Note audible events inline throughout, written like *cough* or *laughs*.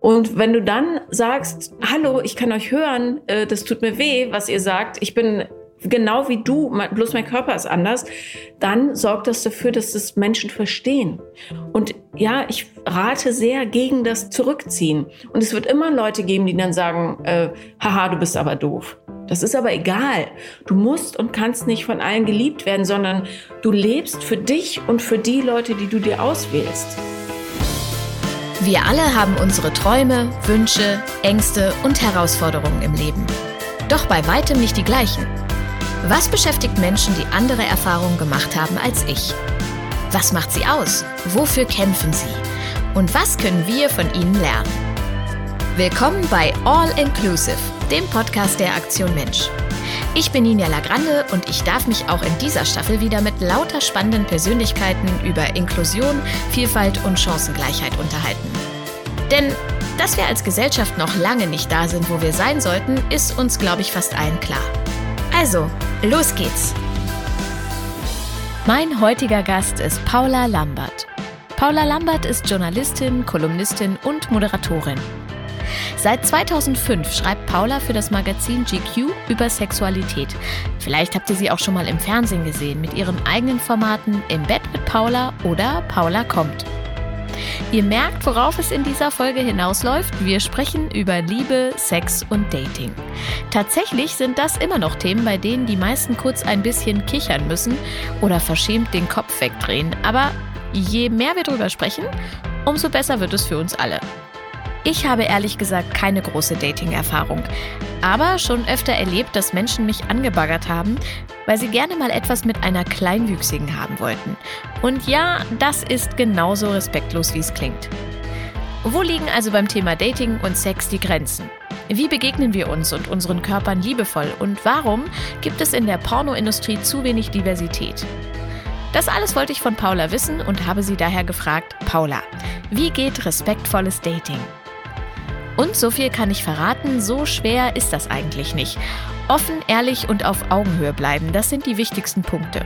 Und wenn du dann sagst, hallo, ich kann euch hören, äh, das tut mir weh, was ihr sagt, ich bin genau wie du, bloß mein Körper ist anders, dann sorgt das dafür, dass das Menschen verstehen. Und ja, ich rate sehr gegen das Zurückziehen. Und es wird immer Leute geben, die dann sagen, äh, haha, du bist aber doof. Das ist aber egal. Du musst und kannst nicht von allen geliebt werden, sondern du lebst für dich und für die Leute, die du dir auswählst. Wir alle haben unsere Träume, Wünsche, Ängste und Herausforderungen im Leben. Doch bei weitem nicht die gleichen. Was beschäftigt Menschen, die andere Erfahrungen gemacht haben als ich? Was macht sie aus? Wofür kämpfen sie? Und was können wir von ihnen lernen? Willkommen bei All Inclusive, dem Podcast der Aktion Mensch. Ich bin Ninja Lagrande und ich darf mich auch in dieser Staffel wieder mit lauter spannenden Persönlichkeiten über Inklusion, Vielfalt und Chancengleichheit unterhalten. Denn dass wir als Gesellschaft noch lange nicht da sind, wo wir sein sollten, ist uns, glaube ich, fast allen klar. Also, los geht's! Mein heutiger Gast ist Paula Lambert. Paula Lambert ist Journalistin, Kolumnistin und Moderatorin. Seit 2005 schreibt Paula für das Magazin GQ über Sexualität. Vielleicht habt ihr sie auch schon mal im Fernsehen gesehen mit ihren eigenen Formaten Im Bett mit Paula oder Paula kommt. Ihr merkt, worauf es in dieser Folge hinausläuft. Wir sprechen über Liebe, Sex und Dating. Tatsächlich sind das immer noch Themen, bei denen die meisten kurz ein bisschen kichern müssen oder verschämt den Kopf wegdrehen. Aber je mehr wir darüber sprechen, umso besser wird es für uns alle. Ich habe ehrlich gesagt keine große Dating-Erfahrung, aber schon öfter erlebt, dass Menschen mich angebaggert haben, weil sie gerne mal etwas mit einer Kleinwüchsigen haben wollten. Und ja, das ist genauso respektlos, wie es klingt. Wo liegen also beim Thema Dating und Sex die Grenzen? Wie begegnen wir uns und unseren Körpern liebevoll und warum gibt es in der Pornoindustrie zu wenig Diversität? Das alles wollte ich von Paula wissen und habe sie daher gefragt, Paula, wie geht respektvolles Dating? Und so viel kann ich verraten, so schwer ist das eigentlich nicht. Offen, ehrlich und auf Augenhöhe bleiben, das sind die wichtigsten Punkte.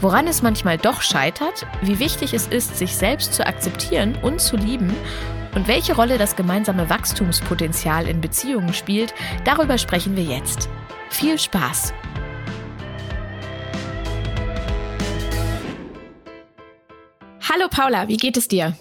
Woran es manchmal doch scheitert, wie wichtig es ist, sich selbst zu akzeptieren und zu lieben und welche Rolle das gemeinsame Wachstumspotenzial in Beziehungen spielt, darüber sprechen wir jetzt. Viel Spaß! Hallo Paula, wie geht es dir?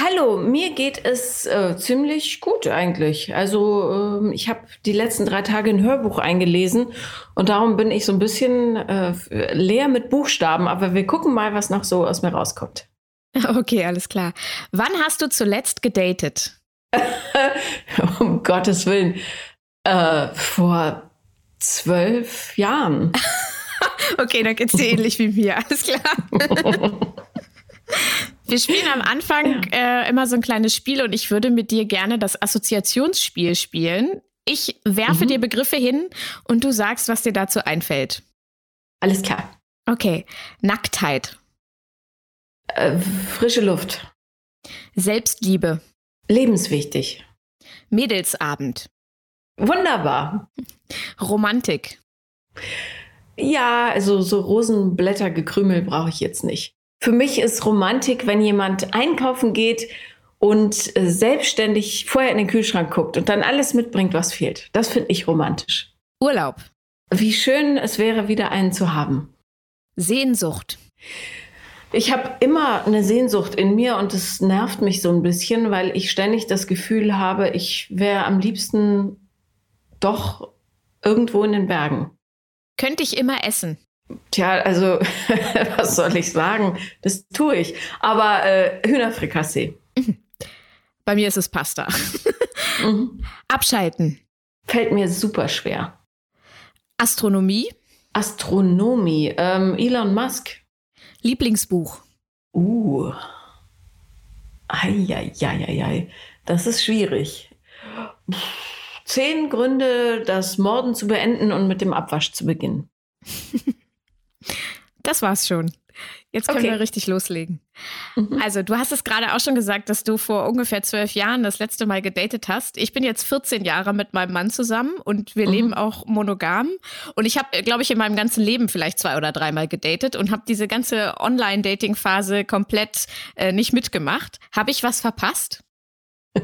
Hallo, mir geht es äh, ziemlich gut eigentlich. Also äh, ich habe die letzten drei Tage ein Hörbuch eingelesen und darum bin ich so ein bisschen äh, leer mit Buchstaben. Aber wir gucken mal, was noch so aus mir rauskommt. *laughs* Okay, alles klar. Wann hast du zuletzt gedatet? *laughs* um Gottes Willen. Äh, vor zwölf Jahren. *laughs* okay, dann geht's dir ähnlich wie mir. Alles klar. Wir spielen am Anfang äh, immer so ein kleines Spiel und ich würde mit dir gerne das Assoziationsspiel spielen. Ich werfe mhm. dir Begriffe hin und du sagst, was dir dazu einfällt. Alles klar. Okay. Nacktheit. Äh, frische Luft. Selbstliebe. Lebenswichtig. Mädelsabend. Wunderbar. Romantik. Ja, also so Rosenblättergekrümel brauche ich jetzt nicht. Für mich ist Romantik, wenn jemand einkaufen geht und äh, selbstständig vorher in den Kühlschrank guckt und dann alles mitbringt, was fehlt. Das finde ich romantisch. Urlaub. Wie schön es wäre, wieder einen zu haben. Sehnsucht. Ich habe immer eine Sehnsucht in mir und es nervt mich so ein bisschen, weil ich ständig das Gefühl habe, ich wäre am liebsten doch irgendwo in den Bergen. Könnte ich immer essen. Tja, also *laughs* was soll ich sagen? Das tue ich. Aber äh, Hühnerfrikassee. Bei mir ist es Pasta. *laughs* mhm. Abschalten. Fällt mir super schwer. Astronomie. Astronomie. Ähm, Elon Musk. Lieblingsbuch. Uh. Eieieiei. Das ist schwierig. Zehn Gründe, das Morden zu beenden und mit dem Abwasch zu beginnen. *laughs* Das war's schon. Jetzt können okay. wir richtig loslegen. Mhm. Also, du hast es gerade auch schon gesagt, dass du vor ungefähr zwölf Jahren das letzte Mal gedatet hast. Ich bin jetzt 14 Jahre mit meinem Mann zusammen und wir mhm. leben auch monogam. Und ich habe, glaube ich, in meinem ganzen Leben vielleicht zwei oder dreimal gedatet und habe diese ganze Online-Dating-Phase komplett äh, nicht mitgemacht. Habe ich was verpasst? *laughs*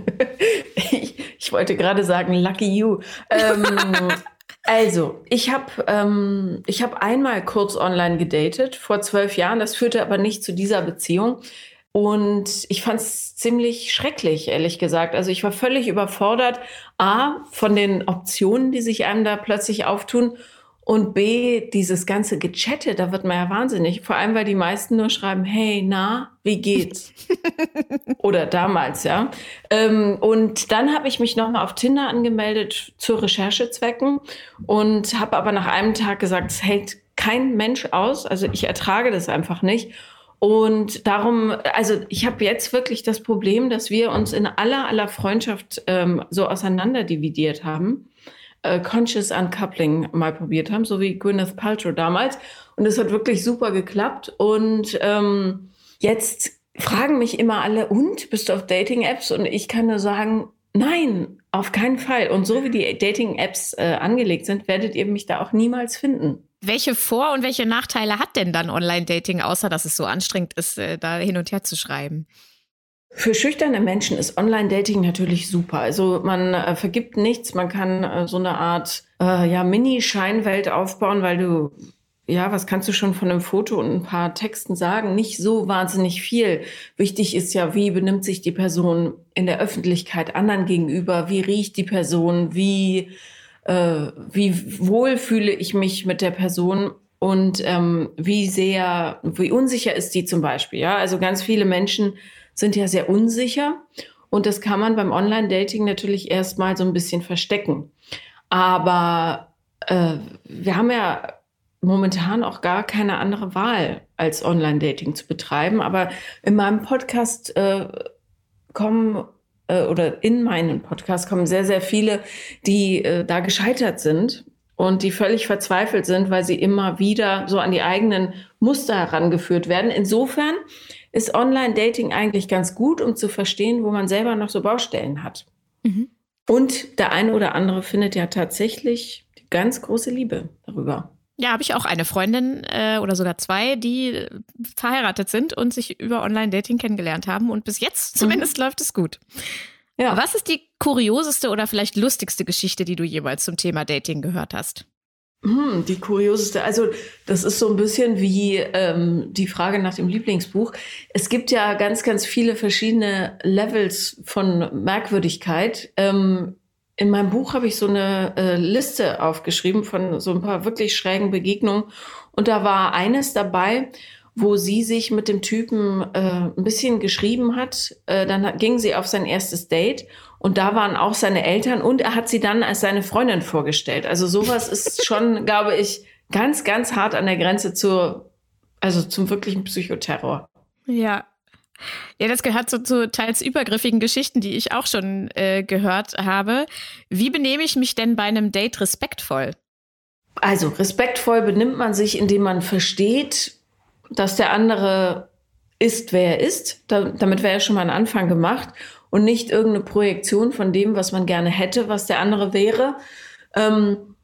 ich, ich, wollte gerade sagen, lucky you. Ähm, *laughs* also, ich habe ähm, hab einmal kurz online gedatet, vor zwölf Jahren. Das führte aber nicht zu dieser Beziehung. Und ich fand es ziemlich schrecklich, ehrlich gesagt. Also ich war völlig überfordert, a, von den Optionen, die sich einem da plötzlich auftun und B, dieses ganze Gechatte, da wird man ja wahnsinnig. Vor allem, weil die meisten nur schreiben, hey, na, wie geht's? *laughs* Oder damals, ja. Ähm, und dann habe ich mich nochmal auf Tinder angemeldet zu Recherchezwecken und habe aber nach einem Tag gesagt, es hält kein Mensch aus. Also ich ertrage das einfach nicht. Und darum, also ich habe jetzt wirklich das Problem, dass wir uns in aller, aller Freundschaft ähm, so auseinanderdividiert haben äh, Conscious Uncoupling mal probiert haben, so wie Gwyneth Paltrow damals. Und es hat wirklich super geklappt. Und ähm, jetzt fragen mich immer alle, und bist du auf Dating-Apps? Und ich kann nur sagen, nein, auf keinen Fall. Und so wie die Dating-Apps äh, angelegt sind, werdet ihr mich da auch niemals finden. Welche Vor- und welche Nachteile hat denn dann Online-Dating, außer dass es so anstrengend ist, äh, da hin und her zu schreiben? Für schüchterne Menschen ist Online-Dating natürlich super. Also man äh, vergibt nichts, man kann äh, so eine Art äh, ja, Mini-Scheinwelt aufbauen, weil du, ja, was kannst du schon von einem Foto und ein paar Texten sagen? Nicht so wahnsinnig viel. Wichtig ist ja, wie benimmt sich die Person in der Öffentlichkeit anderen gegenüber? Wie riecht die Person? Wie, äh, wie wohl fühle ich mich mit der Person? Und ähm, wie sehr, wie unsicher ist die zum Beispiel? Ja, also ganz viele Menschen sind ja sehr unsicher. Und das kann man beim Online-Dating natürlich erstmal so ein bisschen verstecken. Aber äh, wir haben ja momentan auch gar keine andere Wahl, als Online-Dating zu betreiben. Aber in meinem Podcast äh, kommen äh, oder in meinen Podcast kommen sehr, sehr viele, die äh, da gescheitert sind und die völlig verzweifelt sind, weil sie immer wieder so an die eigenen Muster herangeführt werden. Insofern ist Online-Dating eigentlich ganz gut, um zu verstehen, wo man selber noch so Baustellen hat. Mhm. Und der eine oder andere findet ja tatsächlich die ganz große Liebe darüber. Ja, habe ich auch eine Freundin äh, oder sogar zwei, die verheiratet sind und sich über Online-Dating kennengelernt haben. Und bis jetzt mhm. zumindest mhm. läuft es gut. Ja. Was ist die kurioseste oder vielleicht lustigste Geschichte, die du jemals zum Thema Dating gehört hast? Hm, die kurioseste. Also das ist so ein bisschen wie ähm, die Frage nach dem Lieblingsbuch. Es gibt ja ganz, ganz viele verschiedene Levels von Merkwürdigkeit. Ähm, in meinem Buch habe ich so eine äh, Liste aufgeschrieben von so ein paar wirklich schrägen Begegnungen. Und da war eines dabei, wo sie sich mit dem Typen äh, ein bisschen geschrieben hat. Äh, dann ging sie auf sein erstes Date und da waren auch seine Eltern und er hat sie dann als seine Freundin vorgestellt. Also sowas ist *laughs* schon, glaube ich, ganz, ganz hart an der Grenze zur, also zum wirklichen Psychoterror. Ja. Ja, das gehört so zu teils übergriffigen Geschichten, die ich auch schon äh, gehört habe. Wie benehme ich mich denn bei einem Date respektvoll? Also respektvoll benimmt man sich, indem man versteht, dass der andere ist, wer er ist. Da, damit wäre ja schon mal ein Anfang gemacht und nicht irgendeine Projektion von dem, was man gerne hätte, was der andere wäre. Ähm,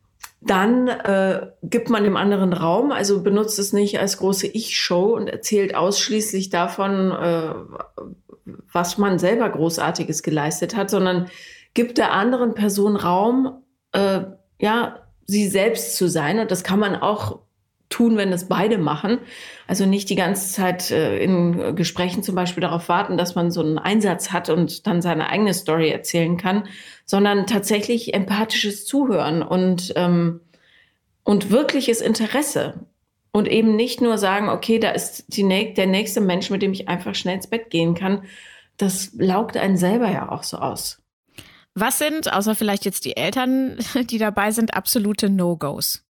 dann äh, gibt man dem anderen Raum, also benutzt es nicht als große Ich-Show und erzählt ausschließlich davon, äh, was man selber Großartiges geleistet hat, sondern gibt der anderen Person Raum, äh, ja, sie selbst zu sein. Und das kann man auch tun, wenn es beide machen. Also nicht die ganze Zeit äh, in Gesprächen zum Beispiel darauf warten, dass man so einen Einsatz hat und dann seine eigene Story erzählen kann, sondern tatsächlich empathisches Zuhören und, ähm, und wirkliches Interesse. Und eben nicht nur sagen, okay, da ist die, der nächste Mensch, mit dem ich einfach schnell ins Bett gehen kann. Das laugt einen selber ja auch so aus. Was sind, außer vielleicht jetzt die Eltern, *laughs* die dabei sind, absolute No-Gos?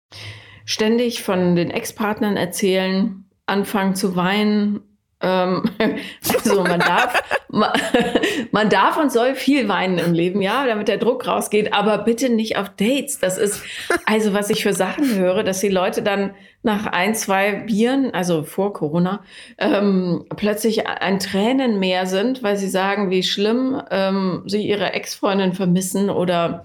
Ständig von den Ex-Partnern erzählen, anfangen zu weinen. Ähm, *laughs* also man darf, *laughs* man, darf und soll viel weinen im Leben, ja, damit der Druck rausgeht, aber bitte nicht auf Dates. Das ist also, was ich für Sachen höre, dass die Leute dann nach ein, zwei Bieren, also vor Corona, ähm, plötzlich ein Tränenmeer sind, weil sie sagen, wie schlimm ähm, sie ihre Ex-Freundin vermissen oder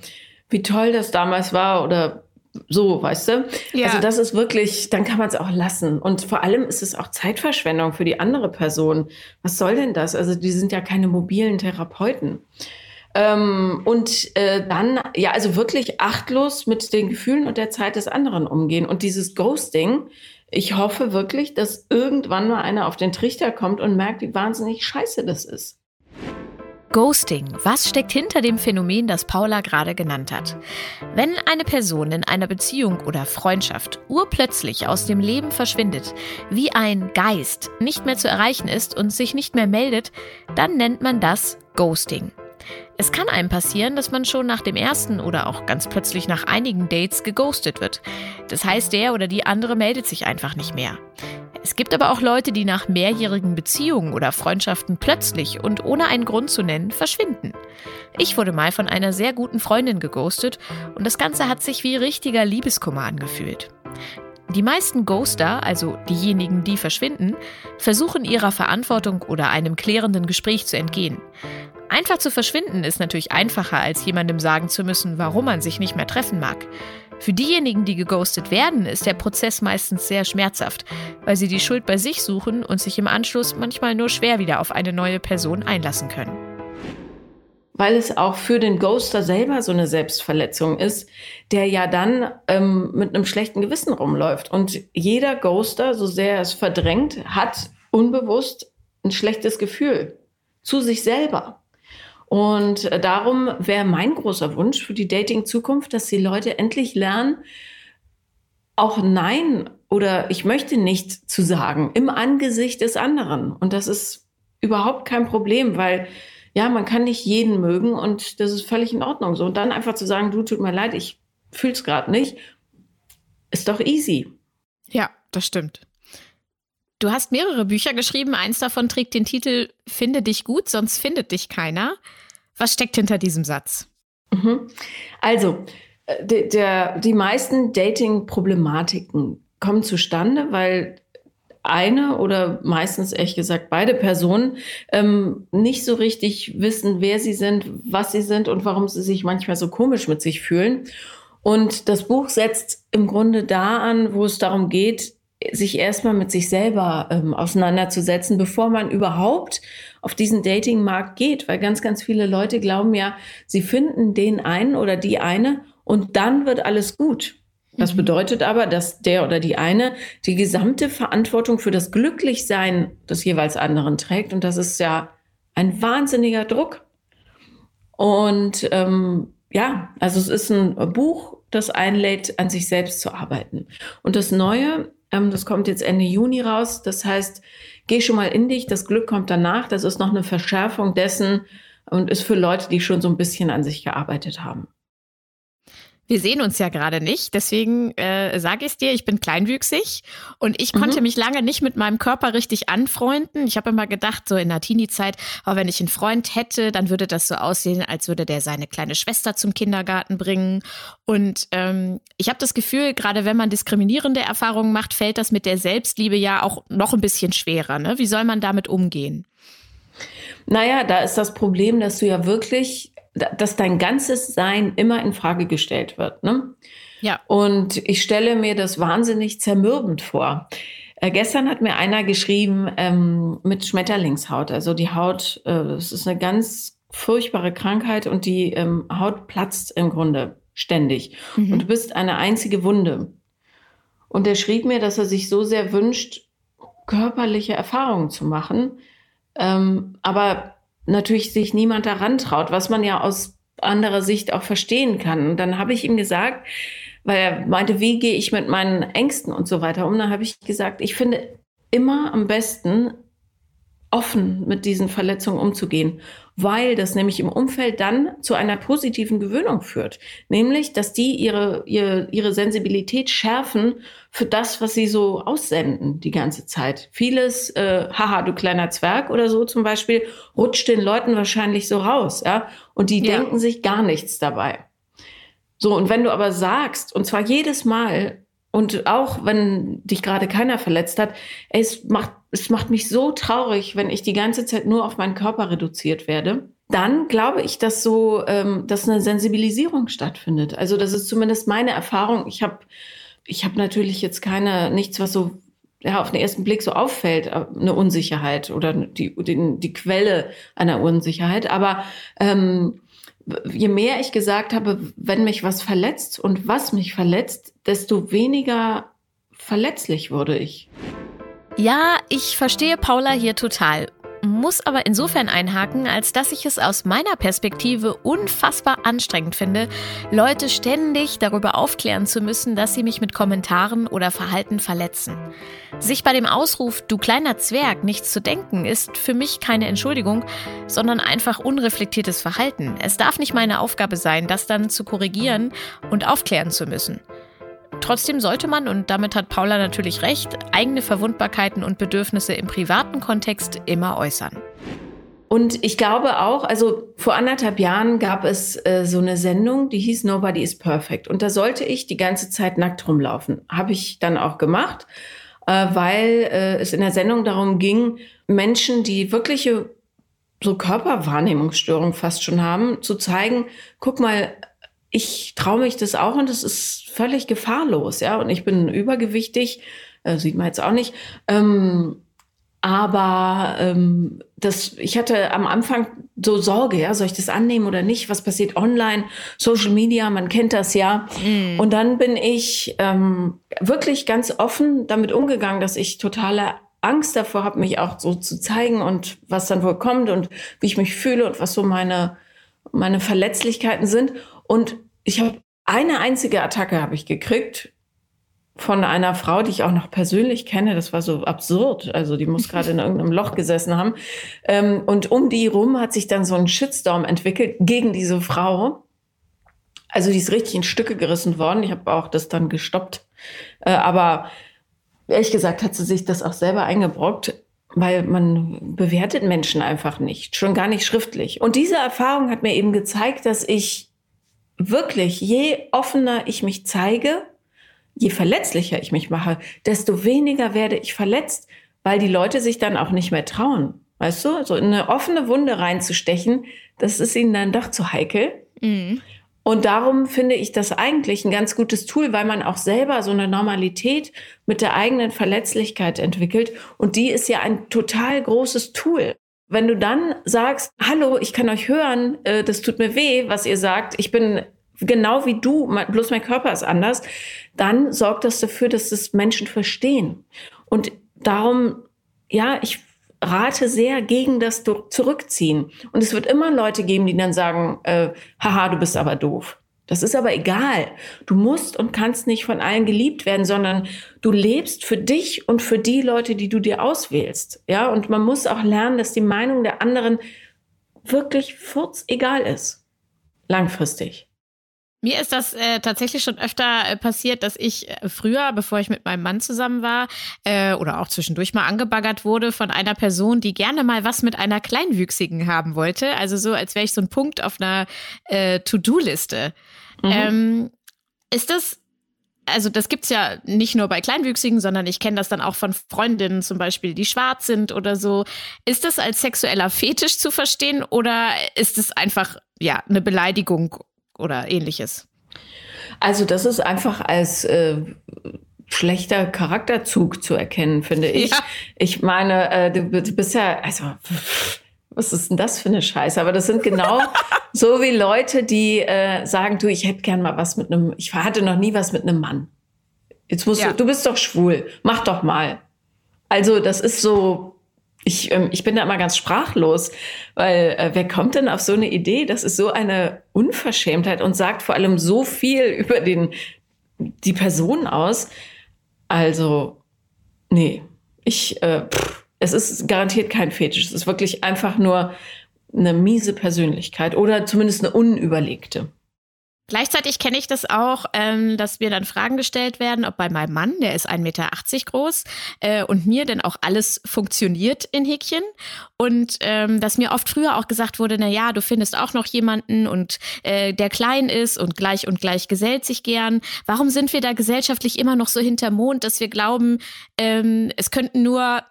wie toll das damals war oder so, weißt du? Ja. Also das ist wirklich, dann kann man es auch lassen. Und vor allem ist es auch Zeitverschwendung für die andere Person. Was soll denn das? Also die sind ja keine mobilen Therapeuten. Ähm, und äh, dann, ja, also wirklich achtlos mit den Gefühlen und der Zeit des anderen umgehen. Und dieses Ghosting, ich hoffe wirklich, dass irgendwann mal einer auf den Trichter kommt und merkt, wie wahnsinnig scheiße das ist. Ghosting. Was steckt hinter dem Phänomen, das Paula gerade genannt hat? Wenn eine Person in einer Beziehung oder Freundschaft urplötzlich aus dem Leben verschwindet, wie ein Geist nicht mehr zu erreichen ist und sich nicht mehr meldet, dann nennt man das Ghosting. Es kann einem passieren, dass man schon nach dem ersten oder auch ganz plötzlich nach einigen Dates geghostet wird. Das heißt, der oder die andere meldet sich einfach nicht mehr. Es gibt aber auch Leute, die nach mehrjährigen Beziehungen oder Freundschaften plötzlich und ohne einen Grund zu nennen verschwinden. Ich wurde mal von einer sehr guten Freundin geghostet und das Ganze hat sich wie richtiger Liebeskummer angefühlt. Die meisten Ghoster, also diejenigen, die verschwinden, versuchen ihrer Verantwortung oder einem klärenden Gespräch zu entgehen. Einfach zu verschwinden ist natürlich einfacher, als jemandem sagen zu müssen, warum man sich nicht mehr treffen mag. Für diejenigen, die geghostet werden, ist der Prozess meistens sehr schmerzhaft, weil sie die Schuld bei sich suchen und sich im Anschluss manchmal nur schwer wieder auf eine neue Person einlassen können. Weil es auch für den Ghoster selber so eine Selbstverletzung ist, der ja dann ähm, mit einem schlechten Gewissen rumläuft. Und jeder Ghoster, so sehr er es verdrängt, hat unbewusst ein schlechtes Gefühl zu sich selber. Und äh, darum wäre mein großer Wunsch für die Dating-Zukunft, dass die Leute endlich lernen, auch Nein oder ich möchte nicht zu sagen im Angesicht des anderen. Und das ist überhaupt kein Problem, weil ja, man kann nicht jeden mögen und das ist völlig in Ordnung. So und dann einfach zu sagen, du tut mir leid, ich fühle es gerade nicht, ist doch easy. Ja, das stimmt. Du hast mehrere Bücher geschrieben. Eins davon trägt den Titel Finde dich gut, sonst findet dich keiner. Was steckt hinter diesem Satz? Mhm. Also, äh, der, der, die meisten Dating-Problematiken kommen zustande, weil eine oder meistens ehrlich gesagt beide Personen ähm, nicht so richtig wissen, wer sie sind, was sie sind und warum sie sich manchmal so komisch mit sich fühlen. Und das Buch setzt im Grunde da an, wo es darum geht, sich erstmal mit sich selber ähm, auseinanderzusetzen, bevor man überhaupt auf diesen Datingmarkt geht. Weil ganz, ganz viele Leute glauben ja, sie finden den einen oder die eine und dann wird alles gut. Das mhm. bedeutet aber, dass der oder die eine die gesamte Verantwortung für das Glücklichsein des jeweils anderen trägt. Und das ist ja ein wahnsinniger Druck. Und ähm, ja, also es ist ein Buch, das einlädt, an sich selbst zu arbeiten. Und das Neue ähm, das kommt jetzt Ende Juni raus. Das heißt, geh schon mal in dich. Das Glück kommt danach. Das ist noch eine Verschärfung dessen und ist für Leute, die schon so ein bisschen an sich gearbeitet haben. Wir sehen uns ja gerade nicht, deswegen äh, sage ich es dir, ich bin kleinwüchsig und ich konnte mhm. mich lange nicht mit meinem Körper richtig anfreunden. Ich habe immer gedacht, so in der Teenie-Zeit, oh, wenn ich einen Freund hätte, dann würde das so aussehen, als würde der seine kleine Schwester zum Kindergarten bringen. Und ähm, ich habe das Gefühl, gerade wenn man diskriminierende Erfahrungen macht, fällt das mit der Selbstliebe ja auch noch ein bisschen schwerer. Ne? Wie soll man damit umgehen? Naja, da ist das Problem, dass du ja wirklich dass dein ganzes Sein immer in Frage gestellt wird. Ne? Ja. Und ich stelle mir das wahnsinnig zermürbend vor. Äh, gestern hat mir einer geschrieben ähm, mit Schmetterlingshaut. Also die Haut, äh, das ist eine ganz furchtbare Krankheit und die ähm, Haut platzt im Grunde ständig. Mhm. Und du bist eine einzige Wunde. Und er schrieb mir, dass er sich so sehr wünscht, körperliche Erfahrungen zu machen. Ähm, aber natürlich sich niemand daran traut, was man ja aus anderer Sicht auch verstehen kann. Und dann habe ich ihm gesagt, weil er meinte, wie gehe ich mit meinen Ängsten und so weiter um, dann habe ich gesagt, ich finde immer am besten offen mit diesen Verletzungen umzugehen, weil das nämlich im Umfeld dann zu einer positiven Gewöhnung führt. Nämlich, dass die ihre, ihre, ihre Sensibilität schärfen für das, was sie so aussenden die ganze Zeit. Vieles, äh, haha, du kleiner Zwerg oder so zum Beispiel, rutscht den Leuten wahrscheinlich so raus, ja. Und die ja. denken sich gar nichts dabei. So, und wenn du aber sagst, und zwar jedes Mal, und auch wenn dich gerade keiner verletzt hat, es macht, es macht mich so traurig, wenn ich die ganze Zeit nur auf meinen Körper reduziert werde. dann glaube ich, dass so, ähm, dass eine Sensibilisierung stattfindet. Also das ist zumindest meine Erfahrung. Ich habe, ich habe natürlich jetzt keine nichts, was so ja, auf den ersten Blick so auffällt, äh, eine Unsicherheit oder die, die, die Quelle einer Unsicherheit. Aber ähm, je mehr ich gesagt habe, wenn mich was verletzt und was mich verletzt, desto weniger verletzlich wurde ich. Ja, ich verstehe Paula hier total muss aber insofern einhaken, als dass ich es aus meiner Perspektive unfassbar anstrengend finde, Leute ständig darüber aufklären zu müssen, dass sie mich mit Kommentaren oder Verhalten verletzen. Sich bei dem Ausruf Du kleiner Zwerg nichts zu denken, ist für mich keine Entschuldigung, sondern einfach unreflektiertes Verhalten. Es darf nicht meine Aufgabe sein, das dann zu korrigieren und aufklären zu müssen. Trotzdem sollte man, und damit hat Paula natürlich recht, eigene Verwundbarkeiten und Bedürfnisse im privaten Kontext immer äußern. Und ich glaube auch, also vor anderthalb Jahren gab es äh, so eine Sendung, die hieß Nobody is Perfect. Und da sollte ich die ganze Zeit nackt rumlaufen. Habe ich dann auch gemacht, äh, weil äh, es in der Sendung darum ging, Menschen, die wirkliche so Körperwahrnehmungsstörung fast schon haben, zu zeigen, guck mal, ich traue mich das auch und es ist völlig gefahrlos, ja. Und ich bin übergewichtig, äh, sieht man jetzt auch nicht. Ähm, aber ähm, das, ich hatte am Anfang so Sorge, ja, soll ich das annehmen oder nicht? Was passiert online? Social Media, man kennt das ja. Mhm. Und dann bin ich ähm, wirklich ganz offen damit umgegangen, dass ich totale Angst davor habe, mich auch so zu zeigen und was dann wohl kommt und wie ich mich fühle und was so meine, meine Verletzlichkeiten sind. Und ich habe eine einzige Attacke habe ich gekriegt von einer Frau, die ich auch noch persönlich kenne. Das war so absurd. Also die muss gerade in irgendeinem Loch gesessen haben. Ähm, und um die rum hat sich dann so ein Shitstorm entwickelt gegen diese Frau. Also die ist richtig in Stücke gerissen worden. Ich habe auch das dann gestoppt. Äh, aber ehrlich gesagt hat sie sich das auch selber eingebrockt, weil man bewertet Menschen einfach nicht, schon gar nicht schriftlich. Und diese Erfahrung hat mir eben gezeigt, dass ich wirklich, je offener ich mich zeige, je verletzlicher ich mich mache, desto weniger werde ich verletzt, weil die Leute sich dann auch nicht mehr trauen. Weißt du, so in eine offene Wunde reinzustechen, das ist ihnen dann doch zu heikel. Mhm. Und darum finde ich das eigentlich ein ganz gutes Tool, weil man auch selber so eine Normalität mit der eigenen Verletzlichkeit entwickelt. Und die ist ja ein total großes Tool. Wenn du dann sagst, hallo, ich kann euch hören, äh, das tut mir weh, was ihr sagt, ich bin genau wie du, bloß mein Körper ist anders, dann sorgt das dafür, dass das Menschen verstehen. Und darum, ja, ich rate sehr gegen das Zurückziehen. Und es wird immer Leute geben, die dann sagen, äh, haha, du bist aber doof. Das ist aber egal. Du musst und kannst nicht von allen geliebt werden, sondern du lebst für dich und für die Leute, die du dir auswählst. Ja, und man muss auch lernen, dass die Meinung der anderen wirklich furz egal ist. Langfristig. Mir ist das äh, tatsächlich schon öfter äh, passiert, dass ich äh, früher, bevor ich mit meinem Mann zusammen war, äh, oder auch zwischendurch mal angebaggert wurde von einer Person, die gerne mal was mit einer Kleinwüchsigen haben wollte. Also so, als wäre ich so ein Punkt auf einer äh, To-Do-Liste. Mhm. Ähm, ist das also das gibt's ja nicht nur bei Kleinwüchsigen, sondern ich kenne das dann auch von Freundinnen zum Beispiel, die schwarz sind oder so. Ist das als sexueller Fetisch zu verstehen oder ist es einfach ja eine Beleidigung oder ähnliches? Also das ist einfach als äh, schlechter Charakterzug zu erkennen, finde ich. Ja. Ich meine, äh, du, du bist ja, also was ist denn das für eine Scheiße? Aber das sind genau *laughs* so wie Leute, die äh, sagen, du, ich hätte gern mal was mit einem, ich hatte noch nie was mit einem Mann. Jetzt musst ja. du, du bist doch schwul, mach doch mal. Also das ist so, ich, ähm, ich bin da immer ganz sprachlos, weil äh, wer kommt denn auf so eine Idee? Das ist so eine Unverschämtheit und sagt vor allem so viel *laughs* über den, die Person aus. Also, nee, ich, äh, pff, es ist garantiert kein Fetisch. Es ist wirklich einfach nur eine miese Persönlichkeit oder zumindest eine unüberlegte. Gleichzeitig kenne ich das auch, ähm, dass mir dann Fragen gestellt werden, ob bei meinem Mann, der ist 1,80 Meter groß, äh, und mir denn auch alles funktioniert in Häkchen. Und ähm, dass mir oft früher auch gesagt wurde, na ja, du findest auch noch jemanden und äh, der klein ist und gleich und gleich gesellt sich gern. Warum sind wir da gesellschaftlich immer noch so hinter Mond, dass wir glauben, ähm, es könnten nur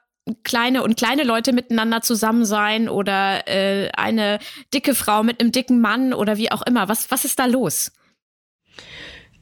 kleine und kleine Leute miteinander zusammen sein oder äh, eine dicke Frau mit einem dicken Mann oder wie auch immer? Was, was ist da los?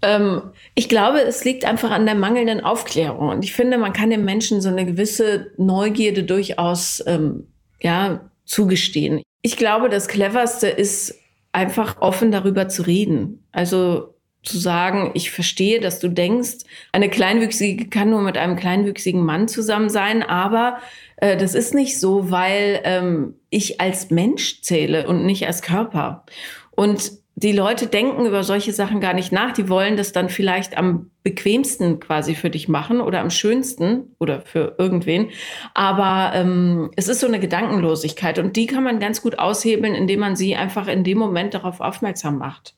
Ähm, ich glaube, es liegt einfach an der mangelnden Aufklärung. Und ich finde, man kann den Menschen so eine gewisse Neugierde durchaus ähm, ja, zugestehen. Ich glaube, das Cleverste ist einfach offen darüber zu reden. Also zu sagen, ich verstehe, dass du denkst, eine Kleinwüchsige kann nur mit einem kleinwüchsigen Mann zusammen sein, aber äh, das ist nicht so, weil ähm, ich als Mensch zähle und nicht als Körper. Und die Leute denken über solche Sachen gar nicht nach. Die wollen das dann vielleicht am bequemsten quasi für dich machen oder am schönsten oder für irgendwen. Aber ähm, es ist so eine Gedankenlosigkeit und die kann man ganz gut aushebeln, indem man sie einfach in dem Moment darauf aufmerksam macht.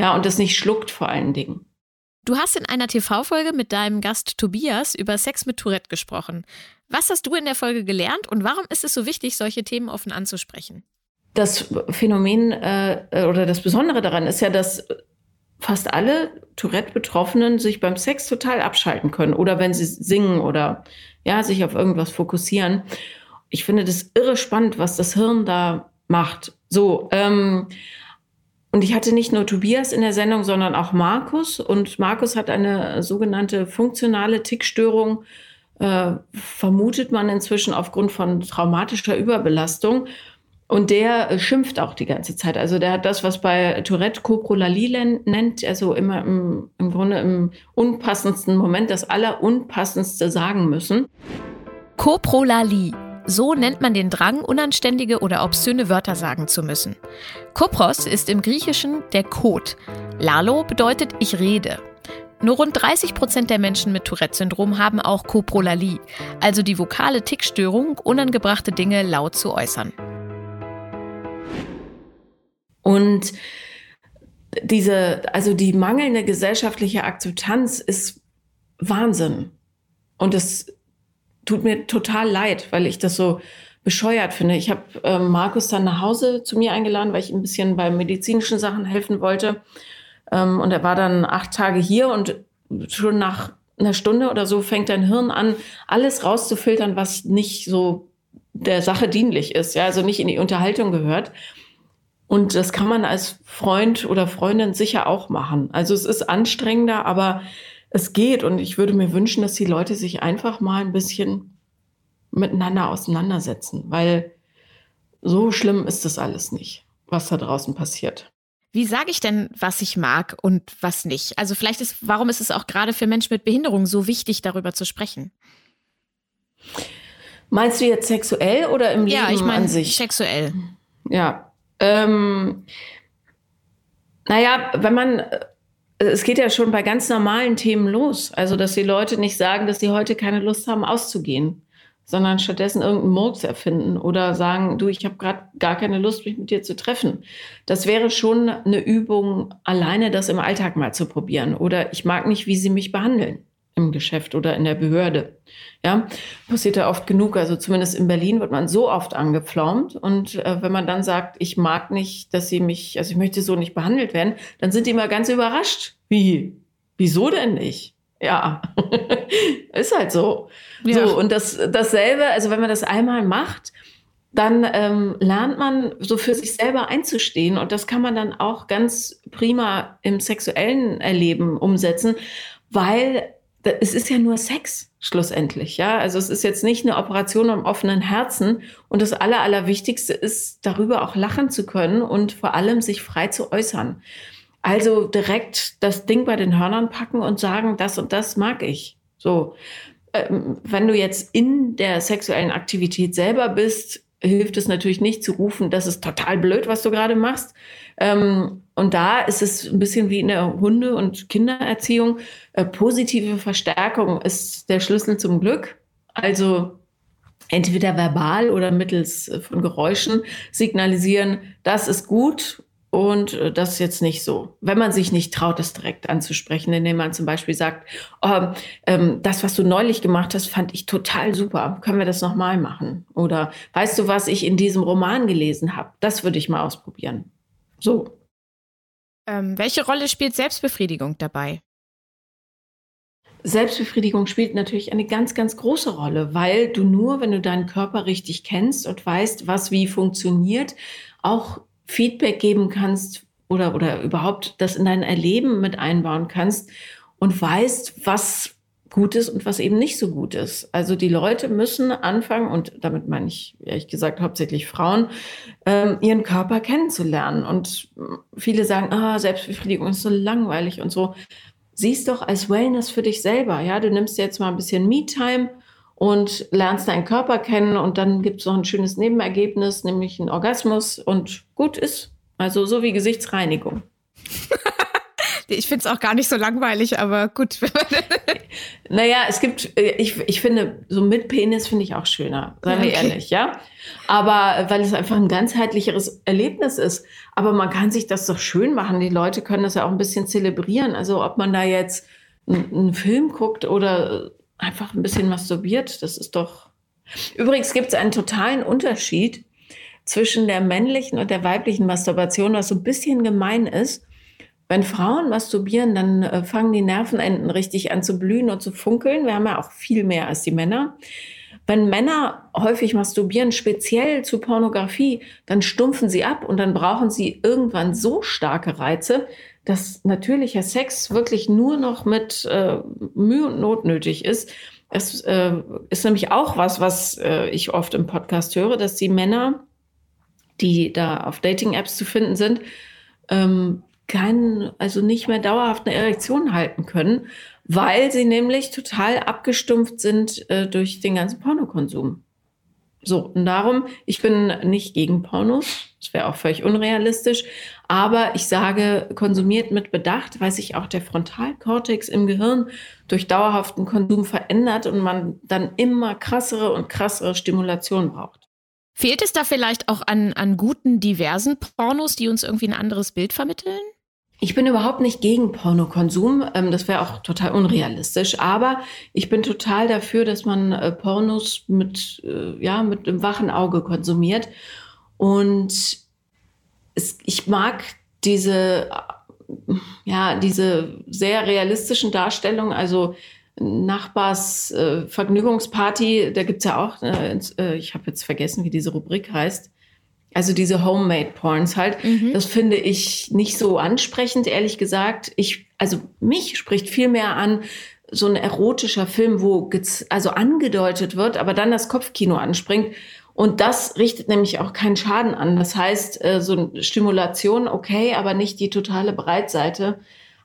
Ja, und das nicht schluckt vor allen Dingen. Du hast in einer TV-Folge mit deinem Gast Tobias über Sex mit Tourette gesprochen. Was hast du in der Folge gelernt und warum ist es so wichtig, solche Themen offen anzusprechen? das Phänomen äh, oder das Besondere daran ist ja, dass fast alle Tourette-Betroffenen sich beim Sex total abschalten können oder wenn sie singen oder ja, sich auf irgendwas fokussieren. Ich finde das irre spannend, was das Hirn da macht. So, ähm, und ich hatte nicht nur Tobias in der Sendung, sondern auch Markus. Und Markus hat eine sogenannte funktionale Tickstörung, äh, vermutet man inzwischen aufgrund von traumatischer Überbelastung. Und der äh, schimpft auch die ganze Zeit. Also der hat das, was bei Tourette Coprolalie nennt, also immer im, im Grunde im unpassendsten Moment das Allerunpassendste sagen müssen. Coprolalie. So nennt man den Drang, unanständige oder obszöne Wörter sagen zu müssen. Kopros ist im Griechischen der Kot. Lalo bedeutet ich rede. Nur rund 30 Prozent der Menschen mit Tourette-Syndrom haben auch Coprolalie, also die vokale Tickstörung, unangebrachte Dinge laut zu äußern. Und diese, also die mangelnde gesellschaftliche Akzeptanz ist Wahnsinn. Und es tut mir total leid, weil ich das so bescheuert finde. Ich habe äh, Markus dann nach Hause zu mir eingeladen, weil ich ein bisschen bei medizinischen Sachen helfen wollte. Ähm, und er war dann acht Tage hier und schon nach einer Stunde oder so fängt dein Hirn an, alles rauszufiltern, was nicht so der Sache dienlich ist, ja, also nicht in die Unterhaltung gehört. Und das kann man als Freund oder Freundin sicher auch machen. Also es ist anstrengender, aber es geht. Und ich würde mir wünschen, dass die Leute sich einfach mal ein bisschen miteinander auseinandersetzen, weil so schlimm ist das alles nicht, was da draußen passiert. Wie sage ich denn, was ich mag und was nicht? Also vielleicht ist, warum ist es auch gerade für Menschen mit Behinderung so wichtig, darüber zu sprechen? Meinst du jetzt sexuell oder im Leben ja, ich meine an sich? Sexuell. Ja, ähm, naja, wenn man, es geht ja schon bei ganz normalen Themen los. Also, dass die Leute nicht sagen, dass sie heute keine Lust haben, auszugehen, sondern stattdessen irgendeinen Murks erfinden oder sagen, du, ich habe gerade gar keine Lust, mich mit dir zu treffen. Das wäre schon eine Übung, alleine das im Alltag mal zu probieren. Oder ich mag nicht, wie sie mich behandeln im Geschäft oder in der Behörde. Ja, passiert ja oft genug. Also zumindest in Berlin wird man so oft angepflaumt. Und äh, wenn man dann sagt, ich mag nicht, dass sie mich, also ich möchte so nicht behandelt werden, dann sind die immer ganz überrascht. Wie? Wieso denn nicht? Ja, *laughs* ist halt so. Ja. So, und das, dasselbe, also wenn man das einmal macht, dann ähm, lernt man so für sich selber einzustehen. Und das kann man dann auch ganz prima im sexuellen Erleben umsetzen, weil es ist ja nur Sex schlussendlich, ja. Also es ist jetzt nicht eine Operation am offenen Herzen. Und das Aller, Allerwichtigste ist, darüber auch lachen zu können und vor allem sich frei zu äußern. Also direkt das Ding bei den Hörnern packen und sagen, das und das mag ich. So. Ähm, wenn du jetzt in der sexuellen Aktivität selber bist, hilft es natürlich nicht zu rufen, das ist total blöd, was du gerade machst. Ähm, und da ist es ein bisschen wie in der Hunde- und Kindererziehung. Äh, positive Verstärkung ist der Schlüssel zum Glück. Also entweder verbal oder mittels äh, von Geräuschen signalisieren, das ist gut und äh, das ist jetzt nicht so. Wenn man sich nicht traut, das direkt anzusprechen, indem man zum Beispiel sagt, oh, ähm, das, was du neulich gemacht hast, fand ich total super. Können wir das nochmal machen? Oder weißt du, was ich in diesem Roman gelesen habe? Das würde ich mal ausprobieren. So. Ähm, welche Rolle spielt Selbstbefriedigung dabei? Selbstbefriedigung spielt natürlich eine ganz, ganz große Rolle, weil du nur, wenn du deinen Körper richtig kennst und weißt, was wie funktioniert, auch Feedback geben kannst oder, oder überhaupt das in dein Erleben mit einbauen kannst und weißt, was gut ist und was eben nicht so gut ist. Also die Leute müssen anfangen, und damit meine ich ehrlich gesagt hauptsächlich Frauen, ähm, ihren Körper kennenzulernen. Und viele sagen, ah, Selbstbefriedigung ist so langweilig und so siehst doch als Wellness für dich selber. Ja, du nimmst jetzt mal ein bisschen Me-Time und lernst deinen Körper kennen und dann gibt es noch ein schönes Nebenergebnis, nämlich einen Orgasmus und gut ist. Also so wie Gesichtsreinigung. *laughs* ich finde es auch gar nicht so langweilig, aber gut. *laughs* naja, es gibt, äh, ich, ich finde, so mit Penis finde ich auch schöner, seien wir okay. ehrlich, ja. Aber äh, weil es einfach ein ganzheitlicheres Erlebnis ist. Aber man kann sich das doch schön machen. Die Leute können das ja auch ein bisschen zelebrieren. Also ob man da jetzt einen Film guckt oder einfach ein bisschen masturbiert, das ist doch. Übrigens gibt es einen totalen Unterschied zwischen der männlichen und der weiblichen Masturbation, was so ein bisschen gemein ist. Wenn Frauen masturbieren, dann äh, fangen die Nervenenden richtig an zu blühen und zu funkeln. Wir haben ja auch viel mehr als die Männer. Wenn Männer häufig masturbieren, speziell zu Pornografie, dann stumpfen sie ab und dann brauchen sie irgendwann so starke Reize, dass natürlicher Sex wirklich nur noch mit äh, Mühe und Not nötig ist. Es äh, ist nämlich auch was, was äh, ich oft im Podcast höre, dass die Männer, die da auf Dating-Apps zu finden sind, ähm, keinen, also nicht mehr dauerhaft eine Erektion halten können, weil sie nämlich total abgestumpft sind äh, durch den ganzen Pornokonsum. So, und darum, ich bin nicht gegen Pornos, das wäre auch völlig unrealistisch, aber ich sage, konsumiert mit Bedacht, weil sich auch der Frontalkortex im Gehirn durch dauerhaften Konsum verändert und man dann immer krassere und krassere Stimulation braucht. Fehlt es da vielleicht auch an, an guten, diversen Pornos, die uns irgendwie ein anderes Bild vermitteln? Ich bin überhaupt nicht gegen Pornokonsum. Ähm, das wäre auch total unrealistisch. Aber ich bin total dafür, dass man äh, Pornos mit, äh, ja, mit einem wachen Auge konsumiert. Und es, ich mag diese, ja, diese sehr realistischen Darstellungen. Also Nachbars äh, Vergnügungsparty, da gibt's ja auch, äh, äh ich habe jetzt vergessen, wie diese Rubrik heißt. Also diese Homemade Porns halt, mhm. das finde ich nicht so ansprechend, ehrlich gesagt. Ich, also mich spricht viel mehr an so ein erotischer Film, wo also angedeutet wird, aber dann das Kopfkino anspringt. Und das richtet nämlich auch keinen Schaden an. Das heißt, äh, so eine Stimulation, okay, aber nicht die totale Breitseite.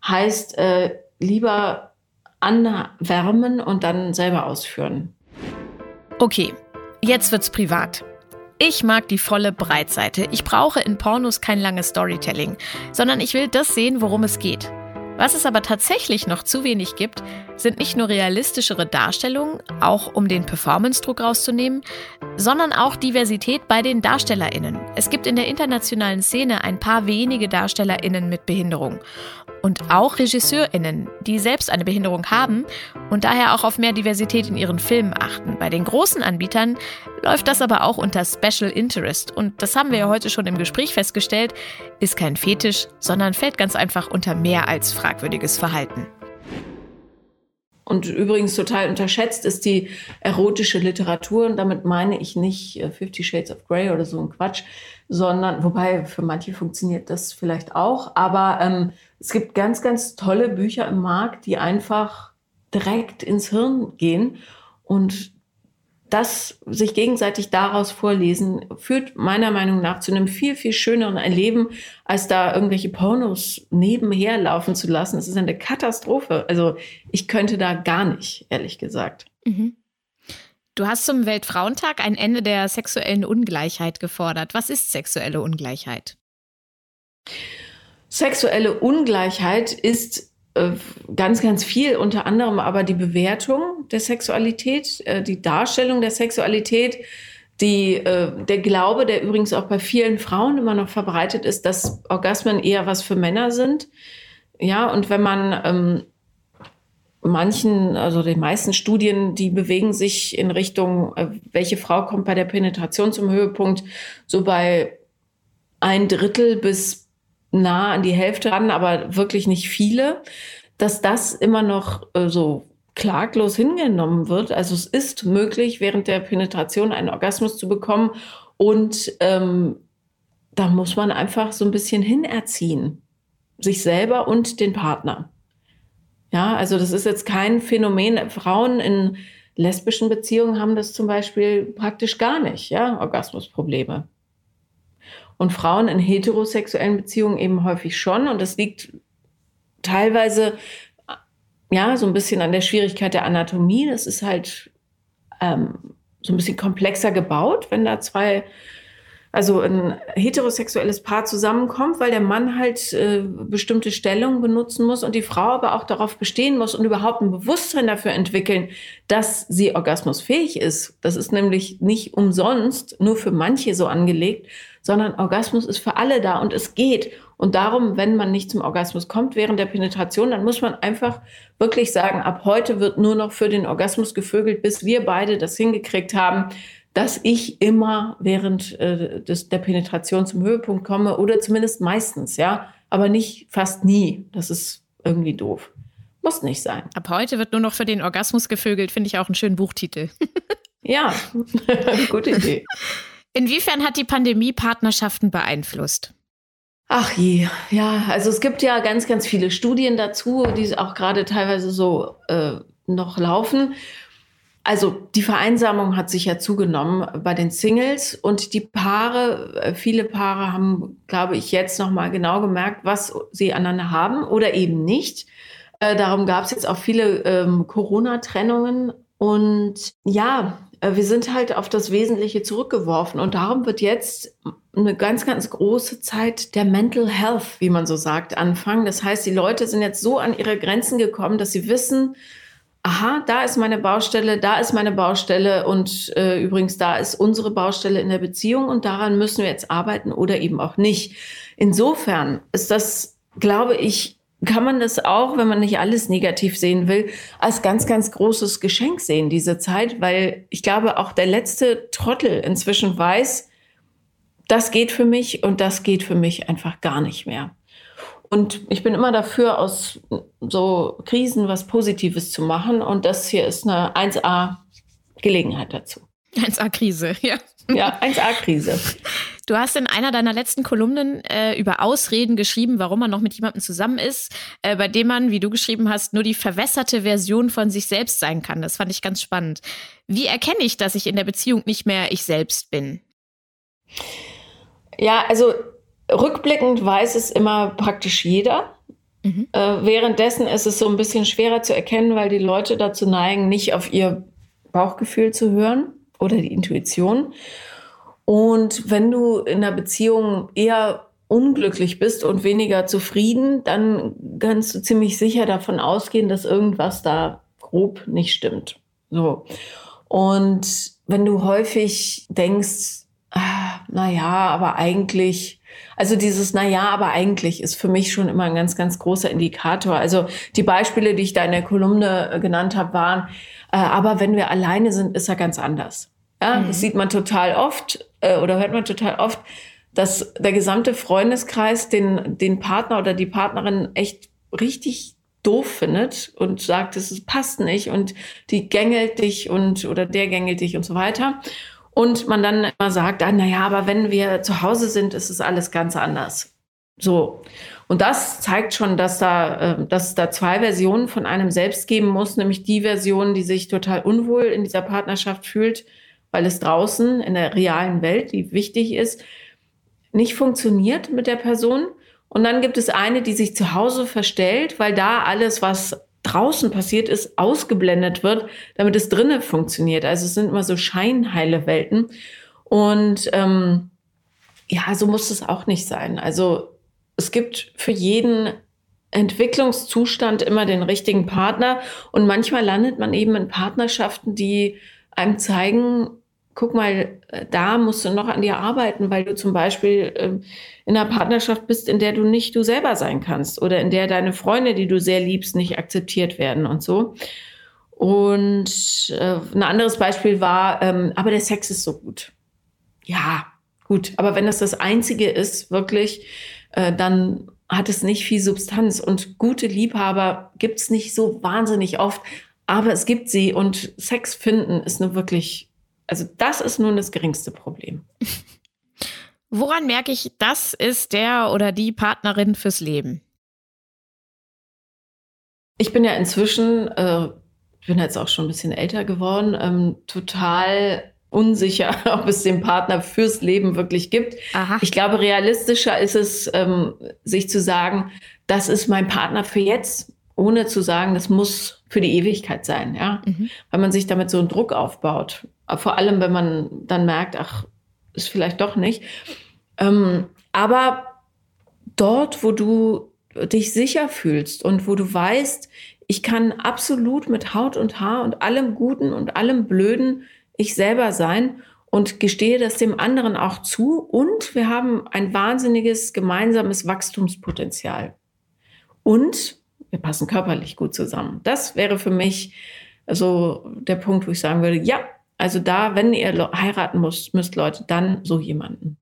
Heißt, äh, lieber anwärmen und dann selber ausführen. Okay, jetzt wird's privat. Ich mag die volle Breitseite. Ich brauche in Pornos kein langes Storytelling, sondern ich will das sehen, worum es geht. Was es aber tatsächlich noch zu wenig gibt, sind nicht nur realistischere Darstellungen, auch um den Performance-Druck rauszunehmen, sondern auch Diversität bei den DarstellerInnen. Es gibt in der internationalen Szene ein paar wenige DarstellerInnen mit Behinderung und auch RegisseurInnen, die selbst eine Behinderung haben und daher auch auf mehr Diversität in ihren Filmen achten. Bei den großen Anbietern läuft das aber auch unter Special Interest und das haben wir ja heute schon im Gespräch festgestellt, ist kein Fetisch, sondern fällt ganz einfach unter mehr als fragwürdiges Verhalten. Und übrigens total unterschätzt ist die erotische Literatur. Und damit meine ich nicht äh, Fifty Shades of Grey oder so ein Quatsch, sondern, wobei für manche funktioniert das vielleicht auch. Aber ähm, es gibt ganz, ganz tolle Bücher im Markt, die einfach direkt ins Hirn gehen. Und das sich gegenseitig daraus vorlesen, führt meiner Meinung nach zu einem viel, viel schöneren Erleben, als da irgendwelche Pornos nebenher laufen zu lassen. Es ist eine Katastrophe. Also ich könnte da gar nicht, ehrlich gesagt. Mhm. Du hast zum Weltfrauentag ein Ende der sexuellen Ungleichheit gefordert. Was ist sexuelle Ungleichheit? Sexuelle Ungleichheit ist ganz, ganz viel, unter anderem aber die Bewertung der Sexualität, äh, die Darstellung der Sexualität, die, äh, der Glaube, der übrigens auch bei vielen Frauen immer noch verbreitet ist, dass Orgasmen eher was für Männer sind. Ja, und wenn man ähm, manchen, also den meisten Studien, die bewegen sich in Richtung, welche Frau kommt bei der Penetration zum Höhepunkt, so bei ein Drittel bis nah an die Hälfte ran, aber wirklich nicht viele, dass das immer noch äh, so klaglos hingenommen wird. Also es ist möglich, während der Penetration einen Orgasmus zu bekommen. Und ähm, da muss man einfach so ein bisschen hinerziehen. Sich selber und den Partner. Ja, also das ist jetzt kein Phänomen. Frauen in lesbischen Beziehungen haben das zum Beispiel praktisch gar nicht, ja, Orgasmusprobleme. Und Frauen in heterosexuellen Beziehungen eben häufig schon. Und das liegt teilweise ja so ein bisschen an der Schwierigkeit der Anatomie. Das ist halt ähm, so ein bisschen komplexer gebaut, wenn da zwei also ein heterosexuelles Paar zusammenkommt, weil der Mann halt äh, bestimmte Stellungen benutzen muss und die Frau aber auch darauf bestehen muss und überhaupt ein Bewusstsein dafür entwickeln, dass sie orgasmusfähig ist. Das ist nämlich nicht umsonst nur für manche so angelegt, sondern Orgasmus ist für alle da und es geht. Und darum, wenn man nicht zum Orgasmus kommt während der Penetration, dann muss man einfach wirklich sagen, ab heute wird nur noch für den Orgasmus gevögelt, bis wir beide das hingekriegt haben, dass ich immer während äh, des, der Penetration zum Höhepunkt komme oder zumindest meistens, ja, aber nicht fast nie. Das ist irgendwie doof. Muss nicht sein. Ab heute wird nur noch für den Orgasmus gevögelt, finde ich auch einen schönen Buchtitel. ja, *laughs* gute Idee. *laughs* Inwiefern hat die Pandemie Partnerschaften beeinflusst? Ach je, ja, also es gibt ja ganz, ganz viele Studien dazu, die auch gerade teilweise so äh, noch laufen. Also die Vereinsamung hat sich ja zugenommen bei den Singles und die Paare, äh, viele Paare haben, glaube ich, jetzt noch mal genau gemerkt, was sie aneinander haben oder eben nicht. Äh, darum gab es jetzt auch viele ähm, Corona-Trennungen und ja, wir sind halt auf das Wesentliche zurückgeworfen und darum wird jetzt eine ganz, ganz große Zeit der Mental Health, wie man so sagt, anfangen. Das heißt, die Leute sind jetzt so an ihre Grenzen gekommen, dass sie wissen, aha, da ist meine Baustelle, da ist meine Baustelle und äh, übrigens, da ist unsere Baustelle in der Beziehung und daran müssen wir jetzt arbeiten oder eben auch nicht. Insofern ist das, glaube ich, kann man das auch, wenn man nicht alles negativ sehen will, als ganz, ganz großes Geschenk sehen, diese Zeit, weil ich glaube, auch der letzte Trottel inzwischen weiß, das geht für mich und das geht für mich einfach gar nicht mehr. Und ich bin immer dafür, aus so Krisen was Positives zu machen. Und das hier ist eine 1A-Gelegenheit dazu. 1A-Krise, ja. Ja, 1A-Krise. *laughs* Du hast in einer deiner letzten Kolumnen äh, über Ausreden geschrieben, warum man noch mit jemandem zusammen ist, äh, bei dem man, wie du geschrieben hast, nur die verwässerte Version von sich selbst sein kann. Das fand ich ganz spannend. Wie erkenne ich, dass ich in der Beziehung nicht mehr ich selbst bin? Ja, also Rückblickend weiß es immer praktisch jeder. Mhm. Äh, währenddessen ist es so ein bisschen schwerer zu erkennen, weil die Leute dazu neigen, nicht auf ihr Bauchgefühl zu hören oder die Intuition. Und wenn du in einer Beziehung eher unglücklich bist und weniger zufrieden, dann kannst du ziemlich sicher davon ausgehen, dass irgendwas da grob nicht stimmt. So. Und wenn du häufig denkst, ah, naja, aber eigentlich also dieses, na ja, aber eigentlich ist für mich schon immer ein ganz, ganz großer Indikator. Also die Beispiele, die ich da in der Kolumne äh, genannt habe, waren, äh, aber wenn wir alleine sind, ist er ganz anders. Ja, mhm. das sieht man total oft äh, oder hört man total oft, dass der gesamte Freundeskreis den, den Partner oder die Partnerin echt richtig doof findet und sagt, es passt nicht und die gängelt dich und oder der gängelt dich und so weiter. Und man dann immer sagt, ah, naja, aber wenn wir zu Hause sind, ist es alles ganz anders. So. Und das zeigt schon, dass da, äh, dass da zwei Versionen von einem selbst geben muss, nämlich die Version, die sich total unwohl in dieser Partnerschaft fühlt, weil es draußen in der realen Welt, die wichtig ist, nicht funktioniert mit der Person. Und dann gibt es eine, die sich zu Hause verstellt, weil da alles, was draußen passiert ist, ausgeblendet wird, damit es drinnen funktioniert. Also es sind immer so scheinheile Welten. Und ähm, ja, so muss es auch nicht sein. Also es gibt für jeden Entwicklungszustand immer den richtigen Partner. Und manchmal landet man eben in Partnerschaften, die einem zeigen, guck mal, äh, da musst du noch an dir arbeiten, weil du zum Beispiel ähm, in einer Partnerschaft bist, in der du nicht du selber sein kannst oder in der deine Freunde, die du sehr liebst, nicht akzeptiert werden und so. Und äh, ein anderes Beispiel war, ähm, aber der Sex ist so gut. Ja, gut. Aber wenn das das Einzige ist, wirklich, äh, dann hat es nicht viel Substanz. Und gute Liebhaber gibt es nicht so wahnsinnig oft. Aber es gibt sie und Sex finden ist nur wirklich, also das ist nun das geringste Problem. *laughs* Woran merke ich, das ist der oder die Partnerin fürs Leben? Ich bin ja inzwischen, äh, ich bin jetzt auch schon ein bisschen älter geworden, ähm, total unsicher, *laughs* ob es den Partner fürs Leben wirklich gibt. Aha. Ich glaube, realistischer ist es, ähm, sich zu sagen, das ist mein Partner für jetzt, ohne zu sagen, das muss für die Ewigkeit sein, ja. Mhm. Weil man sich damit so einen Druck aufbaut. Vor allem, wenn man dann merkt, ach, ist vielleicht doch nicht. Ähm, aber dort, wo du dich sicher fühlst und wo du weißt, ich kann absolut mit Haut und Haar und allem Guten und allem Blöden ich selber sein und gestehe das dem anderen auch zu. Und wir haben ein wahnsinniges gemeinsames Wachstumspotenzial. Und wir passen körperlich gut zusammen. Das wäre für mich so der Punkt, wo ich sagen würde, ja, also da, wenn ihr heiraten müsst, müsst Leute, dann so jemanden.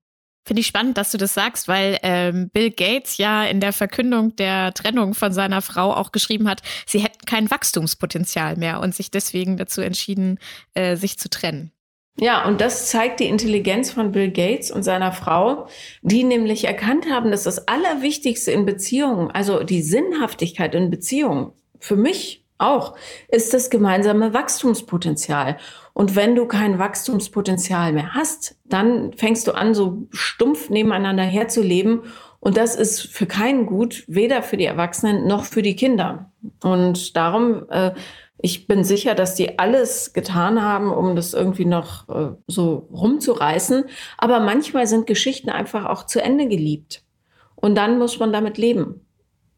Finde ich spannend, dass du das sagst, weil ähm, Bill Gates ja in der Verkündung der Trennung von seiner Frau auch geschrieben hat, sie hätten kein Wachstumspotenzial mehr und sich deswegen dazu entschieden, äh, sich zu trennen. Ja, und das zeigt die Intelligenz von Bill Gates und seiner Frau, die nämlich erkannt haben, dass das Allerwichtigste in Beziehungen, also die Sinnhaftigkeit in Beziehungen, für mich auch, ist das gemeinsame Wachstumspotenzial. Und wenn du kein Wachstumspotenzial mehr hast, dann fängst du an, so stumpf nebeneinander herzuleben. Und das ist für keinen gut, weder für die Erwachsenen noch für die Kinder. Und darum, äh, ich bin sicher, dass die alles getan haben, um das irgendwie noch äh, so rumzureißen. Aber manchmal sind Geschichten einfach auch zu Ende geliebt. Und dann muss man damit leben.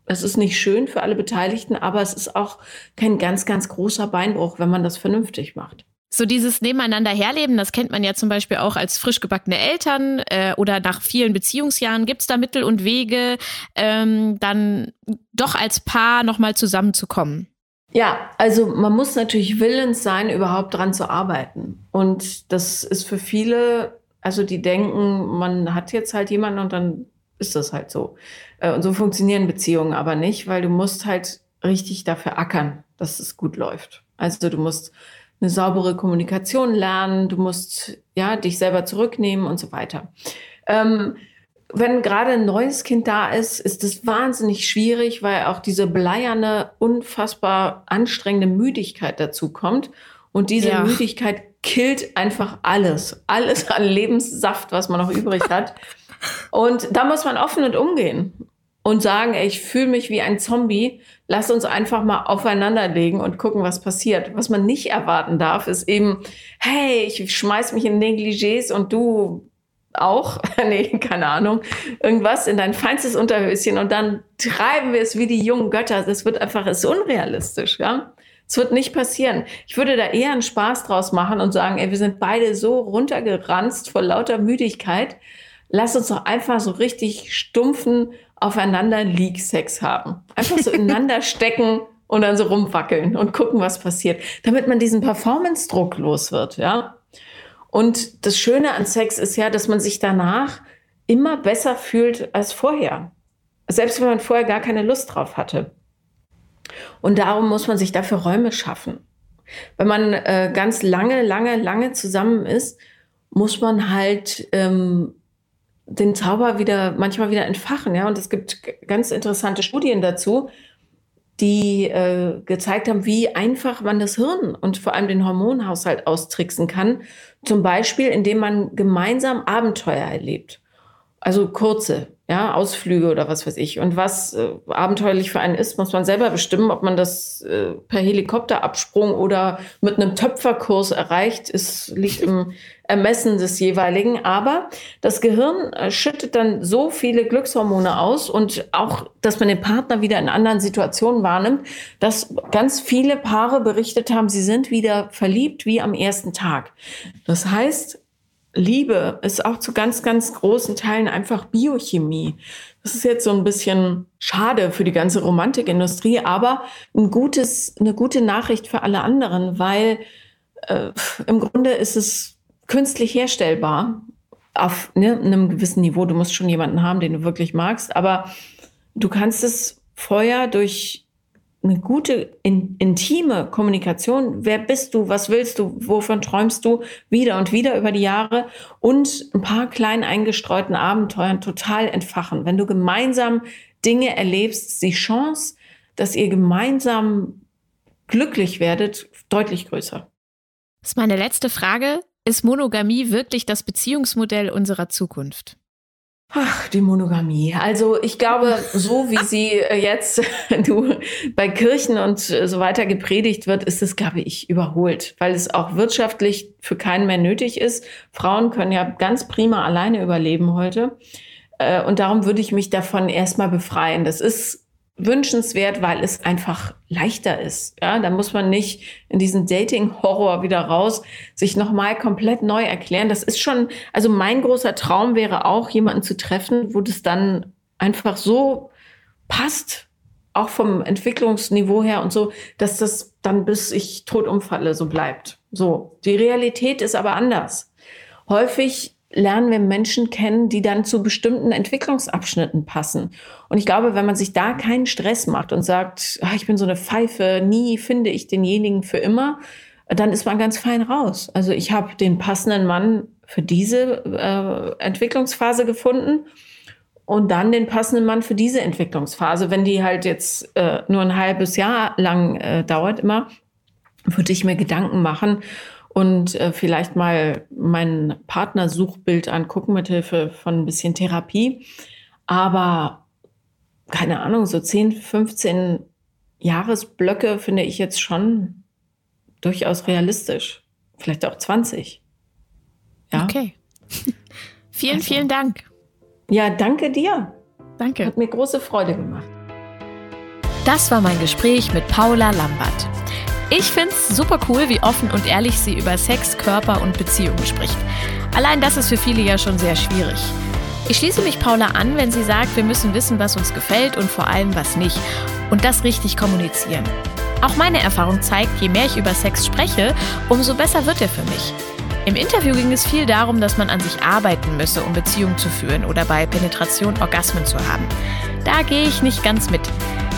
Es ist nicht schön für alle Beteiligten, aber es ist auch kein ganz, ganz großer Beinbruch, wenn man das vernünftig macht. So dieses Nebeneinander herleben, das kennt man ja zum Beispiel auch als frisch gebackene Eltern äh, oder nach vielen Beziehungsjahren. Gibt es da Mittel und Wege, ähm, dann doch als Paar nochmal zusammenzukommen? Ja, also man muss natürlich willens sein, überhaupt dran zu arbeiten. Und das ist für viele, also die denken, man hat jetzt halt jemanden und dann ist das halt so. Äh, und so funktionieren Beziehungen aber nicht, weil du musst halt richtig dafür ackern, dass es gut läuft. Also du musst eine saubere Kommunikation lernen, du musst ja dich selber zurücknehmen und so weiter. Ähm, wenn gerade ein neues Kind da ist, ist es wahnsinnig schwierig, weil auch diese bleierne, unfassbar anstrengende Müdigkeit dazu kommt. Und diese ja. Müdigkeit killt einfach alles. Alles an Lebenssaft, was man noch übrig *laughs* hat. Und da muss man offen und umgehen und sagen, ey, ich fühle mich wie ein Zombie, lass uns einfach mal aufeinander legen und gucken, was passiert. Was man nicht erwarten darf, ist eben, hey, ich schmeiß mich in Negligés und du auch, *laughs* nee, keine Ahnung, irgendwas in dein feinstes Unterhöschen und dann treiben wir es wie die jungen Götter. Das wird einfach, ist unrealistisch, ja. Es wird nicht passieren. Ich würde da eher einen Spaß draus machen und sagen, ey, wir sind beide so runtergeranzt vor lauter Müdigkeit. Lass uns doch einfach so richtig stumpfen aufeinander Leak-Sex haben. Einfach so *laughs* ineinander stecken und dann so rumwackeln und gucken, was passiert, damit man diesen Performance-Druck los wird, ja. Und das Schöne an Sex ist ja, dass man sich danach immer besser fühlt als vorher. Selbst wenn man vorher gar keine Lust drauf hatte. Und darum muss man sich dafür Räume schaffen. Wenn man äh, ganz lange, lange, lange zusammen ist, muss man halt ähm, den Zauber wieder manchmal wieder entfachen. Ja? Und es gibt ganz interessante Studien dazu, die äh, gezeigt haben, wie einfach man das Hirn und vor allem den Hormonhaushalt austricksen kann. Zum Beispiel, indem man gemeinsam Abenteuer erlebt. Also kurze, ja, Ausflüge oder was weiß ich. Und was äh, abenteuerlich für einen ist, muss man selber bestimmen, ob man das äh, per Helikopterabsprung oder mit einem Töpferkurs erreicht, ist, liegt im Ermessen des jeweiligen. Aber das Gehirn äh, schüttet dann so viele Glückshormone aus und auch, dass man den Partner wieder in anderen Situationen wahrnimmt, dass ganz viele Paare berichtet haben, sie sind wieder verliebt wie am ersten Tag. Das heißt, Liebe ist auch zu ganz, ganz großen Teilen einfach Biochemie. Das ist jetzt so ein bisschen schade für die ganze Romantikindustrie, aber ein gutes, eine gute Nachricht für alle anderen, weil äh, im Grunde ist es künstlich herstellbar auf ne, einem gewissen Niveau. Du musst schon jemanden haben, den du wirklich magst, aber du kannst es vorher durch eine gute, in, intime Kommunikation. Wer bist du? Was willst du? Wovon träumst du? Wieder und wieder über die Jahre und ein paar klein eingestreuten Abenteuern total entfachen. Wenn du gemeinsam Dinge erlebst, ist die Chance, dass ihr gemeinsam glücklich werdet, deutlich größer. Das ist meine letzte Frage. Ist Monogamie wirklich das Beziehungsmodell unserer Zukunft? Ach, die Monogamie. Also ich glaube, so wie sie äh, jetzt *laughs* du, bei Kirchen und äh, so weiter gepredigt wird, ist es, glaube ich, überholt, weil es auch wirtschaftlich für keinen mehr nötig ist. Frauen können ja ganz prima alleine überleben heute. Äh, und darum würde ich mich davon erstmal befreien. Das ist wünschenswert, weil es einfach leichter ist. Ja, da muss man nicht in diesen Dating-Horror wieder raus, sich nochmal komplett neu erklären. Das ist schon, also mein großer Traum wäre auch, jemanden zu treffen, wo das dann einfach so passt, auch vom Entwicklungsniveau her und so, dass das dann bis ich tot umfalle so bleibt. So. Die Realität ist aber anders. Häufig lernen wir Menschen kennen, die dann zu bestimmten Entwicklungsabschnitten passen. Und ich glaube, wenn man sich da keinen Stress macht und sagt, ach, ich bin so eine Pfeife, nie finde ich denjenigen für immer, dann ist man ganz fein raus. Also ich habe den passenden Mann für diese äh, Entwicklungsphase gefunden und dann den passenden Mann für diese Entwicklungsphase. Wenn die halt jetzt äh, nur ein halbes Jahr lang äh, dauert immer, würde ich mir Gedanken machen und äh, vielleicht mal mein Partnersuchbild angucken mit Hilfe von ein bisschen Therapie. Aber keine Ahnung, so 10, 15 Jahresblöcke finde ich jetzt schon durchaus realistisch. Vielleicht auch 20. Ja? Okay. *laughs* vielen, also, vielen Dank. Ja, danke dir. Danke. Hat mir große Freude gemacht. Das war mein Gespräch mit Paula Lambert. Ich finde es super cool, wie offen und ehrlich sie über Sex, Körper und Beziehungen spricht. Allein das ist für viele ja schon sehr schwierig. Ich schließe mich Paula an, wenn sie sagt, wir müssen wissen, was uns gefällt und vor allem was nicht. Und das richtig kommunizieren. Auch meine Erfahrung zeigt, je mehr ich über Sex spreche, umso besser wird er für mich. Im Interview ging es viel darum, dass man an sich arbeiten müsse, um Beziehungen zu führen oder bei Penetration Orgasmen zu haben. Da gehe ich nicht ganz mit.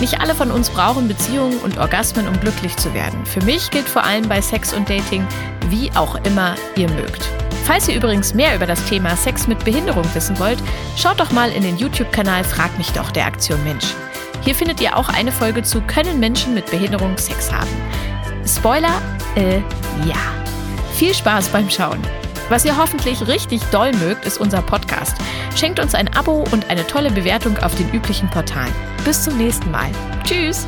Nicht alle von uns brauchen Beziehungen und Orgasmen, um glücklich zu werden. Für mich gilt vor allem bei Sex und Dating, wie auch immer ihr mögt. Falls ihr übrigens mehr über das Thema Sex mit Behinderung wissen wollt, schaut doch mal in den YouTube-Kanal Frag mich doch der Aktion Mensch. Hier findet ihr auch eine Folge zu Können Menschen mit Behinderung Sex haben? Spoiler, äh, ja. Viel Spaß beim Schauen. Was ihr hoffentlich richtig doll mögt, ist unser Podcast. Schenkt uns ein Abo und eine tolle Bewertung auf den üblichen Portalen. Bis zum nächsten Mal. Tschüss!